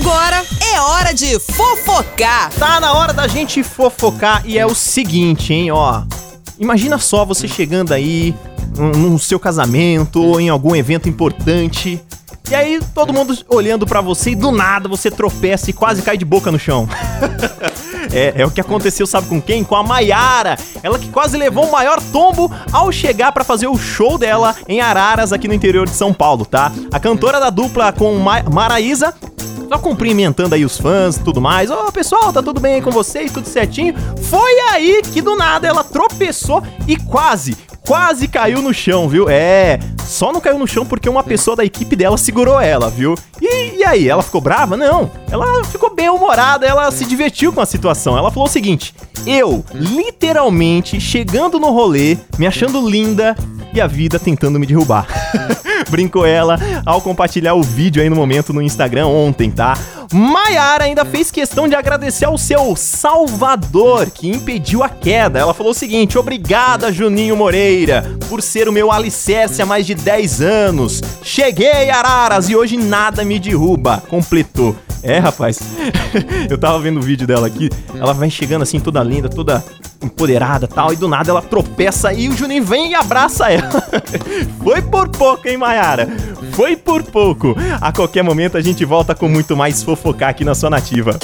Agora é hora de fofocar. Tá na hora da gente fofocar e é o seguinte, hein, ó. Imagina só você chegando aí no seu casamento ou em algum evento importante. E aí todo mundo olhando para você e do nada você tropeça e quase cai de boca no chão. é, é o que aconteceu, sabe com quem? Com a Maiara. Ela que quase levou o maior tombo ao chegar para fazer o show dela em Araras, aqui no interior de São Paulo, tá? A cantora da dupla com Ma Maraísa só cumprimentando aí os fãs e tudo mais. Ô, oh, pessoal, tá tudo bem com vocês? Tudo certinho? Foi aí que do nada ela tropeçou e quase, quase caiu no chão, viu? É, só não caiu no chão porque uma pessoa da equipe dela segurou ela, viu? E, e aí, ela ficou brava? Não, ela ficou bem humorada, ela se divertiu com a situação. Ela falou o seguinte: eu, literalmente, chegando no rolê, me achando linda e a vida tentando me derrubar. Brincou ela ao compartilhar o vídeo aí no momento no Instagram ontem, tá? Maiara ainda fez questão de agradecer ao seu salvador que impediu a queda. Ela falou o seguinte: Obrigada, Juninho Moreira, por ser o meu alicerce há mais de 10 anos. Cheguei, Araras, e hoje nada me derruba. Completou. É, rapaz. Eu tava vendo o vídeo dela aqui. Ela vai chegando assim, toda linda, toda empoderada tal. E do nada ela tropeça e o Juninho vem e abraça ela. Foi por pouco, hein, Mayara? Foi por pouco. A qualquer momento a gente volta com muito mais fofocar aqui na sua nativa.